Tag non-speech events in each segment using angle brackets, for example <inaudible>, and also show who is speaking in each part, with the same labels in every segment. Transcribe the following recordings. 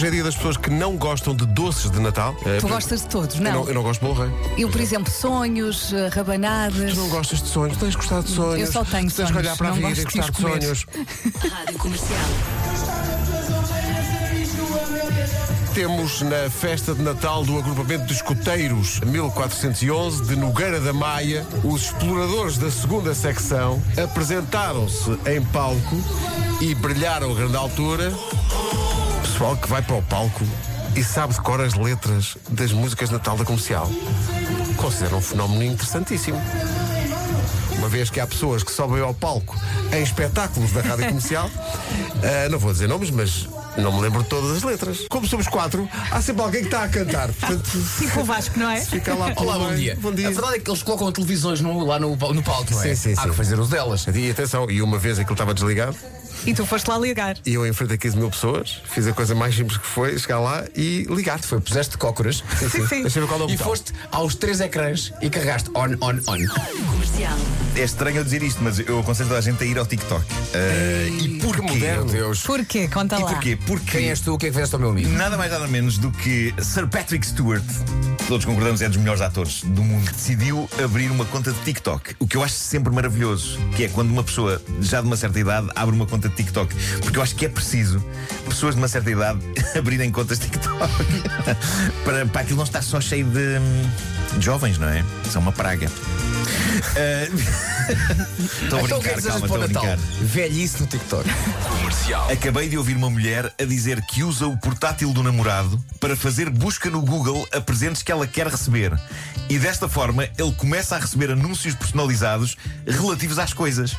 Speaker 1: Hoje é dia das pessoas que não gostam de doces de Natal. Eh,
Speaker 2: Tu gostas de todos,
Speaker 1: eu
Speaker 2: não?
Speaker 1: não, eu não gosto de rei.
Speaker 2: Eu, por exemplo, sonhos, eh, rabanadas.
Speaker 1: Tu não gostas de sonhos, tens de gostar de sonhos.
Speaker 2: Eu só tenho
Speaker 1: Tens que
Speaker 2: sonhos,
Speaker 1: olhar para a
Speaker 2: não
Speaker 1: vida e
Speaker 2: de
Speaker 1: gostar de
Speaker 2: comer.
Speaker 1: sonhos. <laughs>
Speaker 3: Rádio Comercial.
Speaker 1: Temos na festa de Natal do agrupamento de escuteiros 1411 de Nogueira da Maia, os exploradores da segunda secção apresentaram-se em palco e brilharam a grande altura. Pessoal que vai para o palco e sabe de cor as letras das músicas de Natal da comercial. Considero um fenómeno interessantíssimo. Uma vez que há pessoas que sobem ao palco em espetáculos da rádio comercial, ah, <laughs> não vou dizer nomes, mas não me lembro de todas as letras. Como somos quatro, há sempre alguém que está a cantar. Portanto, <laughs>
Speaker 2: Tipo o Vasco, não é?
Speaker 1: fica lá
Speaker 4: Olá, bom dia.
Speaker 1: Bom dia.
Speaker 4: A verdade é que eles colocam televisões no- lá no, no palco, não é?
Speaker 1: Sim, sim,
Speaker 4: Há
Speaker 1: sim.
Speaker 4: que fazer os delas.
Speaker 1: E atenção, e uma vez aquilo estava desligado,
Speaker 2: E tu foste lá ligar.
Speaker 1: e eu enfrentei 15 mil pessoas, fiz a coisa mais simples que foi chegar lá e ligar.
Speaker 4: Foi, puseste cócoras
Speaker 2: Sim, sim.
Speaker 1: Deixa eu ver qual é o
Speaker 4: e
Speaker 1: botão.
Speaker 4: foste aos três ecrãs e carregaste on, on, on.
Speaker 3: Comercial.
Speaker 5: É estranho eu dizer isto, mas eu aconselho toda a gente a ir ao TikTok. Ah, e porquê?
Speaker 4: Meu Deus.
Speaker 2: Porquê? Conta
Speaker 5: E
Speaker 2: lá.
Speaker 5: porquê? Porque
Speaker 4: Quem és tu? O que é que fizeste ao meu amigo?
Speaker 5: nada mais nada menos do que Sir Patrick Stewart, todos concordamos é dos melhores atores do mundo, decidiu abrir uma conta de TikTok. O que eu acho sempre maravilhoso, que é quando uma pessoa já de uma certa idade abre uma conta de TikTok. Porque eu acho que é preciso pessoas de uma certa idade <laughs> abrirem contas de TikTok <laughs> para, para aquilo não estar só cheio de, hum, de jovens, não é? São uma praga. Ah, Estou a
Speaker 4: Então o que é
Speaker 5: brincar,
Speaker 4: desejas
Speaker 5: calma,
Speaker 4: para
Speaker 5: estou
Speaker 4: o
Speaker 5: a
Speaker 4: Natal?
Speaker 5: brincar.
Speaker 4: Velhice no TikTok.
Speaker 5: Acabei de ouvir uma mulher a dizer que usa o portátil do namorado para fazer busca no Google a presentes que ela quer receber. E desta forma ele começa a receber anúncios personalizados relativos às coisas.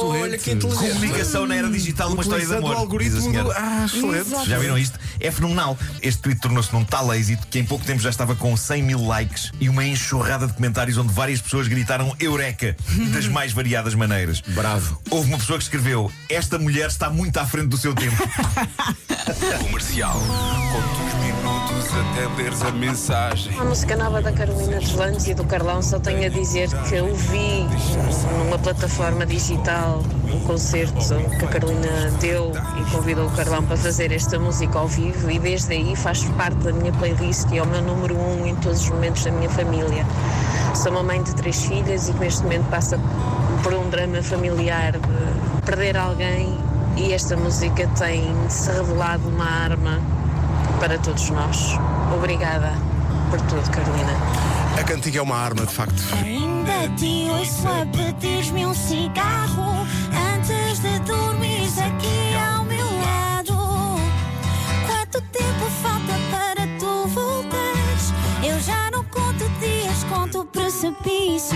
Speaker 4: Olha que inteligente.
Speaker 5: Comunicação na era digital, uma história de
Speaker 1: Utilizando
Speaker 5: amor.
Speaker 1: o algoritmo
Speaker 5: diz a senhora.
Speaker 1: do... Ah, excelente.
Speaker 5: Já viram isto? É fenomenal. Este tweet tornou-se num tal êxito que em pouco tempo já estava com 100 mil likes e uma enxurrada de comentários onde várias pessoas gritaram Eureka das mais variadas maneiras.
Speaker 4: Bravo.
Speaker 5: Houve uma pessoa que escreveu: Esta mulher está muito à frente do seu tempo. <laughs>
Speaker 6: Comercial. Conta os minutos até leres a mensagem.
Speaker 7: A música nova da Carolina Deslandes e do Carlão só tenho a dizer que eu vi numa plataforma digital um concerto que a Carolina deu e convidou o Carlão para fazer esta música ao vivo e desde aí faz parte da minha playlist e é o meu número um em todos os momentos da minha família. Sou uma mãe de três filhas e que neste momento passa por um drama familiar de perder alguém e esta música tem se revelado uma arma para todos nós. Obrigada por tudo, Carolina.
Speaker 1: A cantiga é uma arma, de facto.
Speaker 8: Ainda te ouço a pedir-me um cigarro antes de dormir aqui ao meu lado. Quanto tempo falta para tu voltares? Eu já não conto dias, conto precipícios.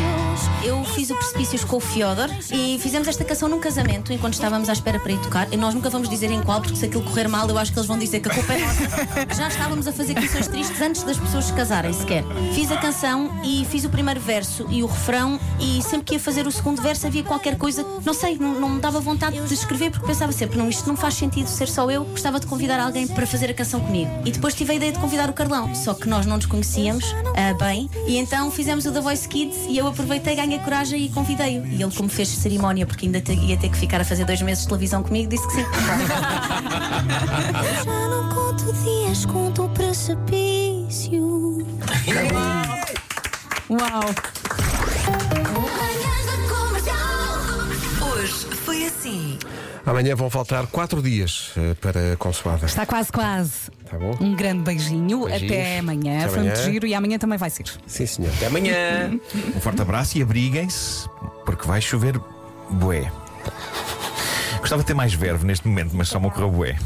Speaker 9: Eu fiz o Precipícios com o Fiodor e fizemos esta canção num casamento enquanto estávamos à espera para ir tocar. E nós nunca vamos dizer em qual, porque se aquilo correr mal, eu acho que eles vão dizer que a culpa é nossa. Já estávamos a fazer canções tristes antes das pessoas se casarem sequer. Fiz a canção e fiz o primeiro verso e o refrão, e sempre que ia fazer o segundo verso havia qualquer coisa, não sei, não, não me dava vontade de escrever, porque pensava sempre, não, isto não faz sentido ser só eu. Gostava de convidar alguém para fazer a canção comigo. E depois tive a ideia de convidar o Carlão, só que nós não nos conhecíamos ah, bem, e então fizemos o The Voice Kids e eu aproveitei, ganhei coragem e convidei-o. E ele, como fez cerimónia, porque ainda te- ia ter que ficar a fazer dois meses de televisão comigo, disse que sim. <laughs>
Speaker 8: Já não conto dias, conto precipício.
Speaker 2: Uau!
Speaker 8: Da Comercial.
Speaker 3: Hoje foi assim.
Speaker 1: Amanhã vão faltar quatro dias eh, para a consoada.
Speaker 2: Está quase, quase.
Speaker 1: Tá bom?
Speaker 2: Um grande beijinho.
Speaker 1: Beijinhos.
Speaker 2: Até amanhã.
Speaker 1: Até
Speaker 2: Foi muito
Speaker 1: amanhã.
Speaker 2: giro e amanhã também vai ser.
Speaker 1: Sim, senhor.
Speaker 4: Até amanhã. <laughs>
Speaker 5: Um forte abraço e abriguem-se, porque vai chover bué. Gostava de ter mais verve neste momento, mas só me ocorreu bué.